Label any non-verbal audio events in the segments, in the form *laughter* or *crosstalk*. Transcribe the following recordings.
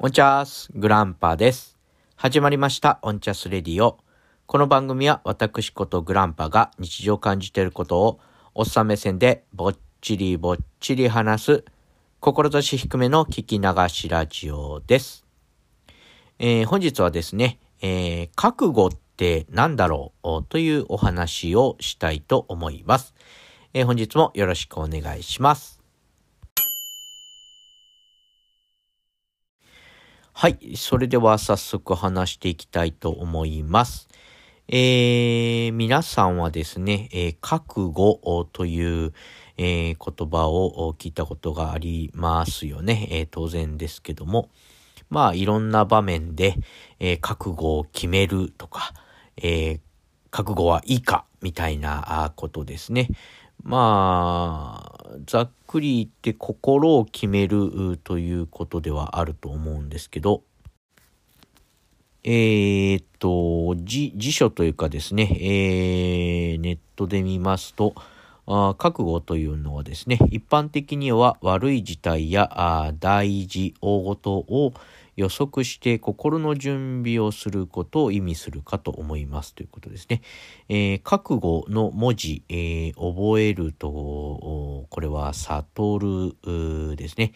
オンチャースグランパです。始まりましたオンチャスレディオ。この番組は私ことグランパが日常感じていることをおっさん目線でぼっちりぼっちり話す志低めの聞き流しラジオです。えー、本日はですね、えー、覚悟って何だろうというお話をしたいと思います。えー、本日もよろしくお願いします。はい。それでは早速話していきたいと思います。えー、皆さんはですね、えー、覚悟という、えー、言葉を聞いたことがありますよね。えー、当然ですけども。まあ、いろんな場面で、えー、覚悟を決めるとか、えー、覚悟はいいかみたいなことですね。まあ、ざっくり言って心を決めるということではあると思うんですけど、えー、っと、辞書というかですね、えー、ネットで見ますと、あ覚悟というのはですね、一般的には悪い事態やあ大事、大事を予測して心の準備をすることを意味するかと思いますということですね。えー、覚悟の文字、えー、覚えると、これは悟るですね。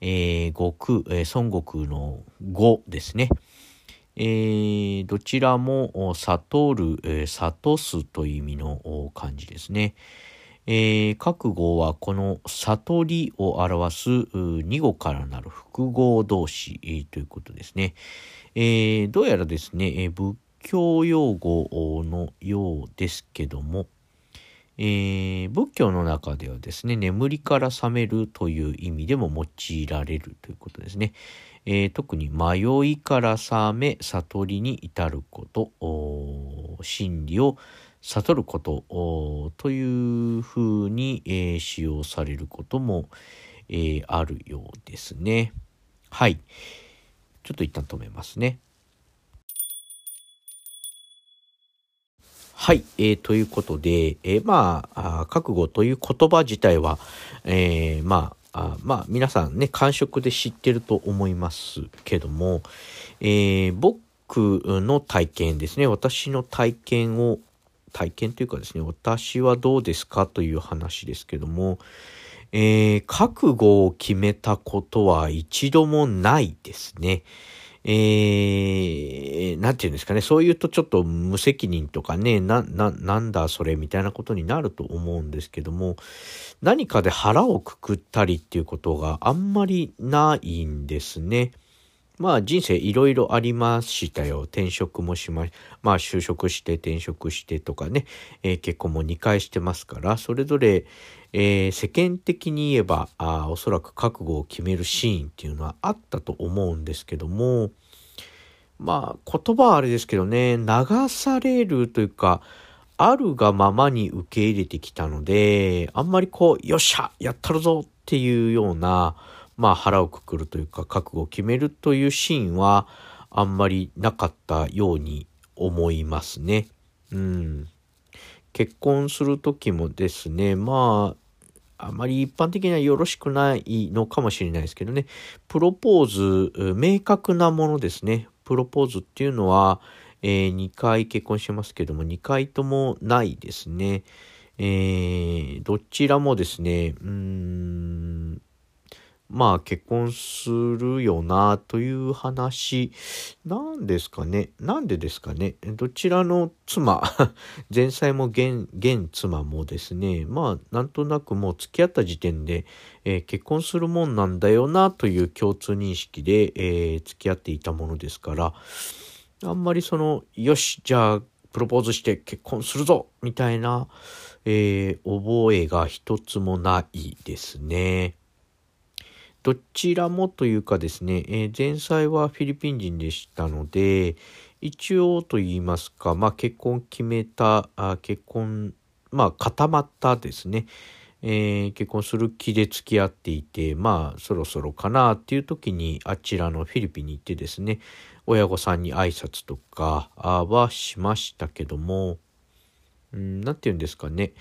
えー、悟空、えー、孫悟空の語ですね。えー、どちらも悟る、えー、悟すという意味の漢字ですね。えー、覚悟はこの悟りを表す二語からなる複合動詞、えー、ということですね。えー、どうやらですね、え仏教用語のようですけども、え仏教の中ではですね、眠りから覚めるという意味でも用いられるということですね。え特に迷いから覚め、悟りに至ること、真理を悟ることというふうに、えー、使用されることも、えー、あるようですね。はい。ちょっと一旦止めますね。はい、えー、ということで、えー、まあ覚悟という言葉自体は、えー、まあ、あまあ、皆さんね、感触で知ってると思いますけども、えー、僕の体験ですね、私の体験を体験というかですね、私はどうですかという話ですけども、えー、覚悟を決めたことは一度もないですね。えー、なんていうんですかね、そう言うとちょっと無責任とかね、な、な、なんだそれみたいなことになると思うんですけども、何かで腹をくくったりっていうことがあんまりないんですね。まあ人生いろいろありましたよ。転職もしま、まあ就職して転職してとかね、えー、結婚も2回してますから、それぞれ、えー、世間的に言えばあ、おそらく覚悟を決めるシーンっていうのはあったと思うんですけども、まあ言葉はあれですけどね、流されるというか、あるがままに受け入れてきたので、あんまりこう、よっしゃやったるぞっていうような、まあ腹をくくるというか覚悟を決めるというシーンはあんまりなかったように思いますね。うん。結婚する時もですね、まあ、あまり一般的にはよろしくないのかもしれないですけどね、プロポーズ、明確なものですね。プロポーズっていうのは、えー、2回結婚してますけども、2回ともないですね。えー、どちらもですね、うーん、まあ結婚するよなという話。なんですかね。なんでですかね。どちらの妻。*laughs* 前妻も現現妻もですね。まあなんとなくもう付き合った時点で、えー、結婚するもんなんだよなという共通認識で、えー、付き合っていたものですから。あんまりそのよしじゃあプロポーズして結婚するぞみたいな、えー、覚えが一つもないですね。どちらもというかですね、えー、前妻はフィリピン人でしたので、一応と言いますか、まあ結婚決めた、あ結婚、まあ固まったですね、えー、結婚する気で付き合っていて、まあそろそろかなっていう時にあちらのフィリピンに行ってですね、親御さんに挨拶とかはしましたけども、うん、なんて言うんですかね、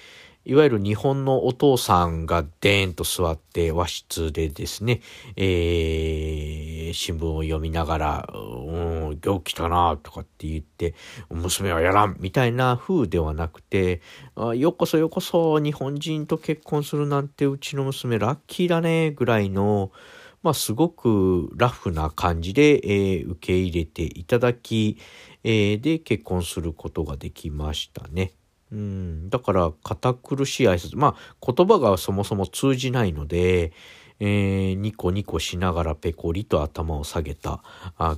いわゆる日本のお父さんがデーンと座って和室でですね、えー、新聞を読みながら、うん、今日来たなとかって言って、娘はやらんみたいな風ではなくて、あようこそようこそ日本人と結婚するなんてうちの娘ラッキーだねぐらいの、まあ、すごくラフな感じで、えー、受け入れていただき、えー、で結婚することができましたね。うん、だから堅苦しい挨拶。まあ言葉がそもそも通じないので、えー、ニコニコしながらペコリと頭を下げた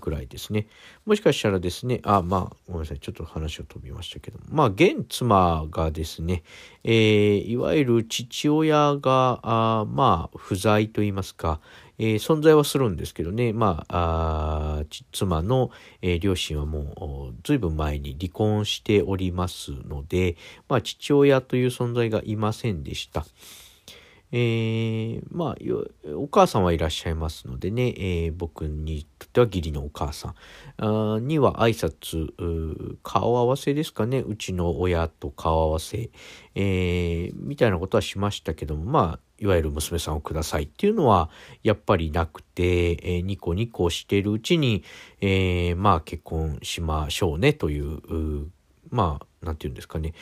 ぐらいですね。もしかしたらですね、あ、まあ、ごめんなさい、ちょっと話を飛びましたけども、まあ、現妻がですね、えー、いわゆる父親が、あまあ、不在と言いますか、えー、存在はするんですけどね、まあ、あ妻の、えー、両親はもう随分前に離婚しておりますので、まあ、父親という存在がいませんでした。えー、まあ、お母さんはいらっしゃいますのでね、えー、僕にとっては義理のお母さんには挨拶、顔合わせですかね、うちの親と顔合わせ、えー、みたいなことはしましたけども、まあ、いわゆる娘さんをくださいっていうのはやっぱりなくて、えー、ニコニコしてるうちに、えー、まあ結婚しましょうねという、まあ、なんて言うんですかね。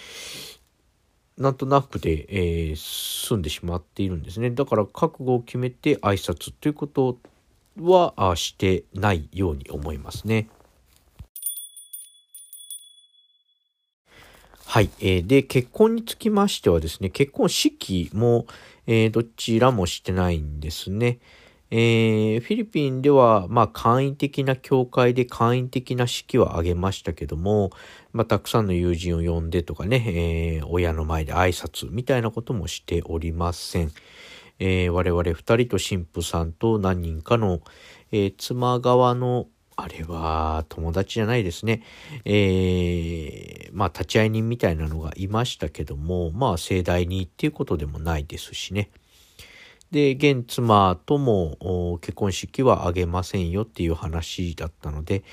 なんとなくで、えー、済んでしまっているんですね。だから覚悟を決めて挨拶ということはあしてないように思いますね。はい。えー、で、結婚につきましてはですね、結婚式も、えー、どちらもしてないんですね。えー、フィリピンでは、まあ、簡易的な教会で簡易的な式は挙げましたけども、まあ、たくさんの友人を呼んでとかね、えー、親の前で挨拶みたいなこともしておりません。えー、我々二人と神父さんと何人かの、えー、妻側のあれは友達じゃないですね。えー、まあ立ち会い人みたいなのがいましたけども、まあ盛大にっていうことでもないですしね。で、現妻とも結婚式は挙げませんよっていう話だったので、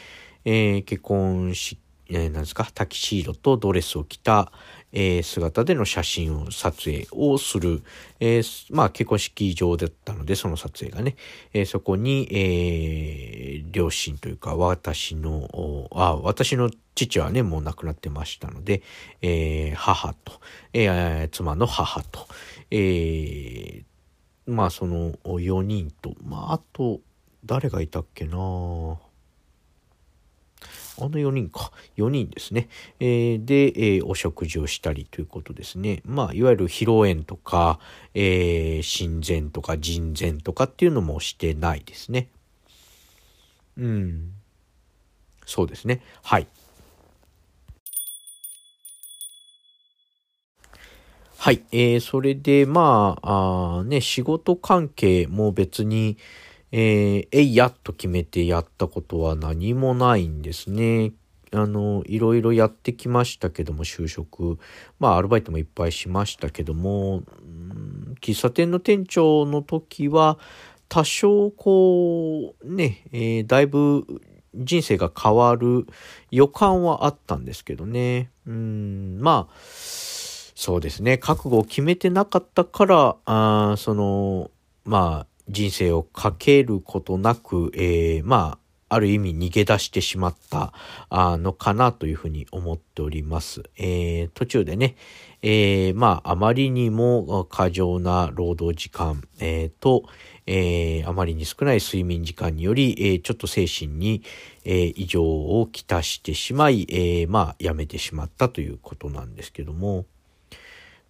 えー、結婚式、えー、なんですか、タキシードとドレスを着た、えー、姿での写真を撮影をする、えー、まあ結婚式場だったので、その撮影がね、えー、そこに、え両親というか、私の、あ、私の父はね、もう亡くなってましたので、え母と、え妻の母と、えまあその4人と、まああと誰がいたっけなあの4人か。4人ですね。えー、で、えー、お食事をしたりということですね。まあ、いわゆる披露宴とか、えー、神前とか人前とかっていうのもしてないですね。うん。そうですね。はい。はい。えー、それで、まあ、あね、仕事関係も別に、えー、えいやっと決めてやったことは何もないんですね。あの、いろいろやってきましたけども、就職。まあ、アルバイトもいっぱいしましたけども、喫茶店の店長の時は、多少こう、ね、えー、だいぶ人生が変わる予感はあったんですけどね。うん、まあ、そうですね。覚悟を決めてなかったから、あその、まあ、人生をかけることなく、えー、まあ、ある意味逃げ出してしまったあのかなというふうに思っております。えー、途中でね、えー、まあ、あまりにも過剰な労働時間、えー、と、えー、あまりに少ない睡眠時間により、えー、ちょっと精神に、えー、異常をきたしてしまい、えー、まあ、やめてしまったということなんですけども、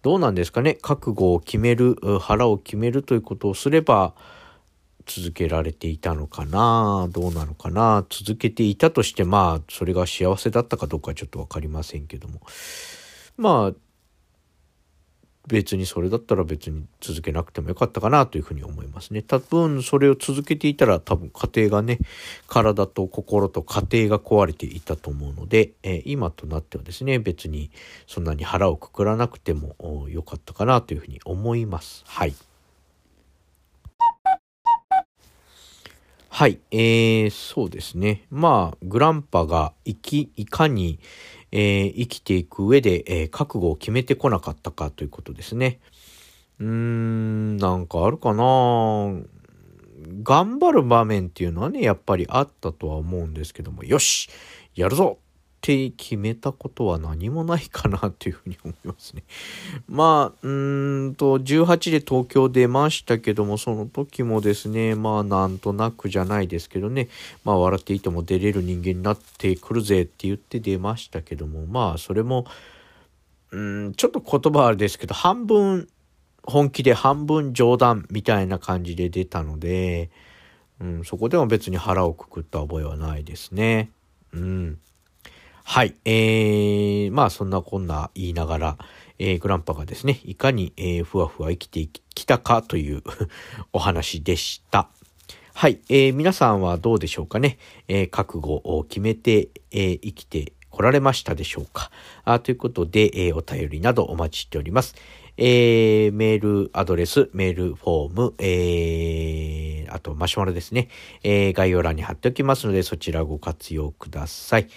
どうなんですかね？覚悟を決める、腹を決めるということをすれば続けられていたのかな？どうなのかな？続けていたとしてまあそれが幸せだったかどうかはちょっとわかりませんけども。まあ別にそれだったら別に続けなくてもよかったかなというふうに思いますね。多分それを続けていたら多分家庭がね、体と心と家庭が壊れていたと思うので、えー、今となってはですね、別にそんなに腹をくくらなくてもよかったかなというふうに思います。はい。はい、えー、そうですね。まあ、グランパが生き、いかに、えー、生きていく上で、えー、覚悟を決めてこなかったかということですね。うーん、なんかあるかな。頑張る場面っていうのはね、やっぱりあったとは思うんですけども、よしやるぞ。って決めたことは何もないかなっていうふうに思いますね。*laughs* まあ、うーんと、18で東京出ましたけども、その時もですね、まあ、なんとなくじゃないですけどね、まあ、笑っていても出れる人間になってくるぜって言って出ましたけども、まあ、それも、うん、ちょっと言葉あれですけど、半分本気で半分冗談みたいな感じで出たので、うん、そこでも別に腹をくくった覚えはないですね。うん。はい。えー、まあそんなこんな言いながら、えー、グランパがですね、いかに、えー、ふわふわ生きてきたかという *laughs* お話でした。はい。えー、皆さんはどうでしょうかね。えー、覚悟を決めて、えー、生きて来られましたでしょうか。あということで、えー、お便りなどお待ちしております。えー、メールアドレス、メールフォーム、えー、あとマシュマロですね、えー、概要欄に貼っておきますので、そちらご活用ください。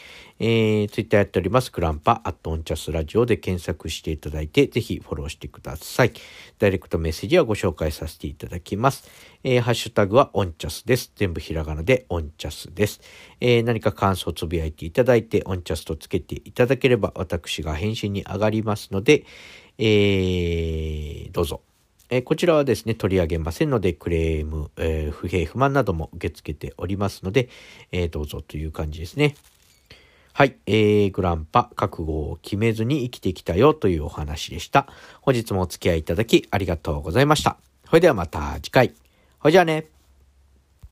えー、ツイッターやっております、クランパ、アットオンチャスラジオで検索していただいて、ぜひフォローしてください。ダイレクトメッセージはご紹介させていただきます。えー、ハッシュタグはオンチャスです。全部ひらがなでオンチャスです。えー、何か感想をつぶやいていただいて、オンチャスとつけていただければ、私が返信に上がりますので、えー、どうぞ。えー、こちらはですね、取り上げませんので、クレーム、えー、不平不満なども受け付けておりますので、えー、どうぞという感じですね。はい、えー、グランパ、覚悟を決めずに生きてきたよというお話でした。本日もお付き合いいただきありがとうございました。それではまた次回。ほいじゃあね。